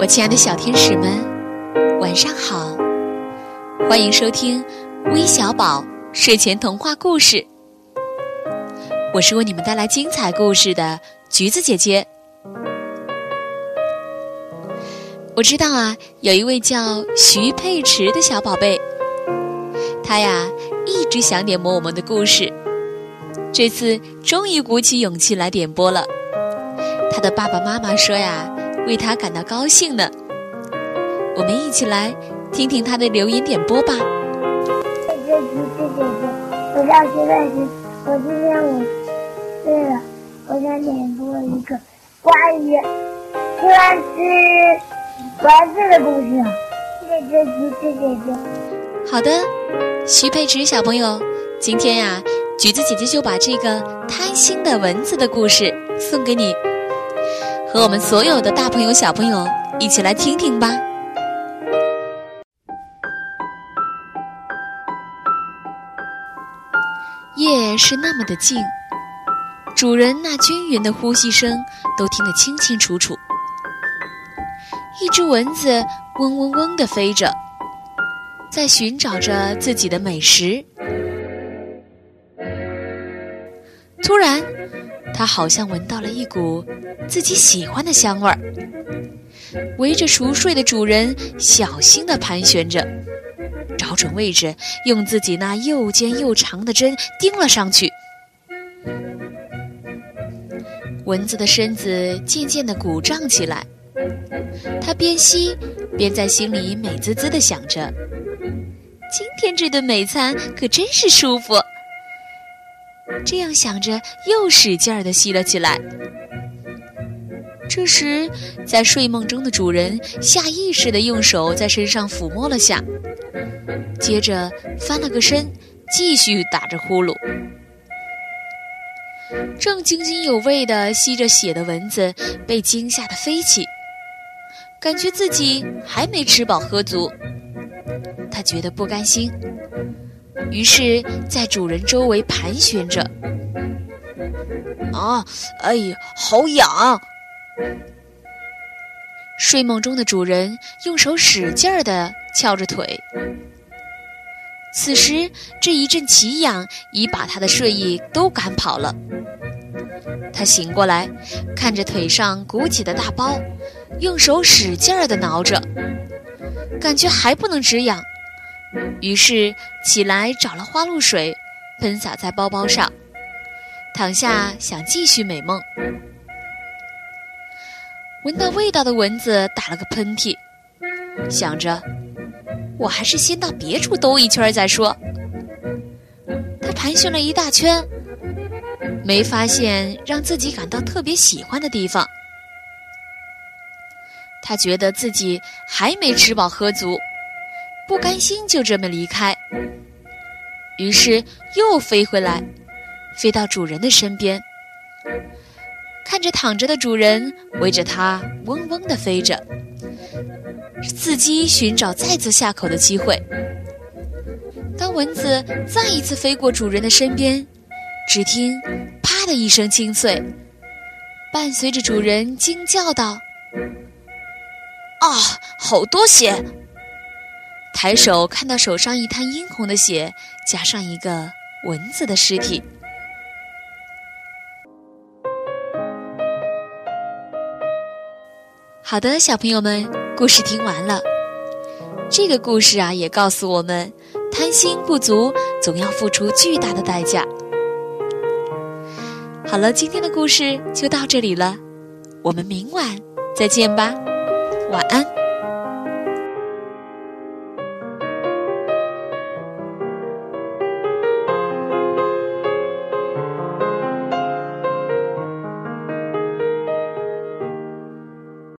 我亲爱的小天使们，晚上好！欢迎收听微小宝睡前童话故事。我是为你们带来精彩故事的橘子姐姐。我知道啊，有一位叫徐佩池的小宝贝，他呀一直想点播我们的故事，这次终于鼓起勇气来点播了。他的爸爸妈妈说呀。为他感到高兴呢，我们一起来听听他的留言点播吧。谢谢橘子姐姐，我叫徐佩琪，我今天五岁了，我想点播一个关于钻石蚊子的故事。谢谢橘子姐姐。好的，徐佩池小朋友，今天呀，橘子姐姐就把这个贪心的蚊子的故事送给你。和我们所有的大朋友、小朋友一起来听听吧。夜是那么的静，主人那均匀的呼吸声都听得清清楚楚。一只蚊子嗡嗡嗡地飞着，在寻找着自己的美食。突然，它好像闻到了一股。自己喜欢的香味儿，围着熟睡的主人小心地盘旋着，找准位置，用自己那又尖又长的针钉了上去。蚊子的身子渐渐地鼓胀起来，它边吸边在心里美滋滋地想着：“今天这顿美餐可真是舒服。”这样想着，又使劲儿地吸了起来。这时，在睡梦中的主人下意识地用手在身上抚摸了下，接着翻了个身，继续打着呼噜。正津津有味地吸着血的蚊子被惊吓得飞起，感觉自己还没吃饱喝足，他觉得不甘心，于是，在主人周围盘旋着。啊，哎呀，好痒！睡梦中的主人用手使劲儿地翘着腿，此时这一阵奇痒已把他的睡意都赶跑了。他醒过来，看着腿上鼓起的大包，用手使劲儿地挠着，感觉还不能止痒，于是起来找了花露水，喷洒在包包上，躺下想继续美梦。闻到味道的蚊子打了个喷嚏，想着，我还是先到别处兜一圈再说。他盘旋了一大圈，没发现让自己感到特别喜欢的地方。他觉得自己还没吃饱喝足，不甘心就这么离开，于是又飞回来，飞到主人的身边。看着躺着的主人，围着它嗡嗡地飞着，伺机寻找再次下口的机会。当蚊子再一次飞过主人的身边，只听“啪”的一声清脆，伴随着主人惊叫道：“啊，好多血！”抬手看到手上一滩殷红的血，加上一个蚊子的尸体。好的，小朋友们，故事听完了。这个故事啊，也告诉我们，贪心不足，总要付出巨大的代价。好了，今天的故事就到这里了，我们明晚再见吧，晚安。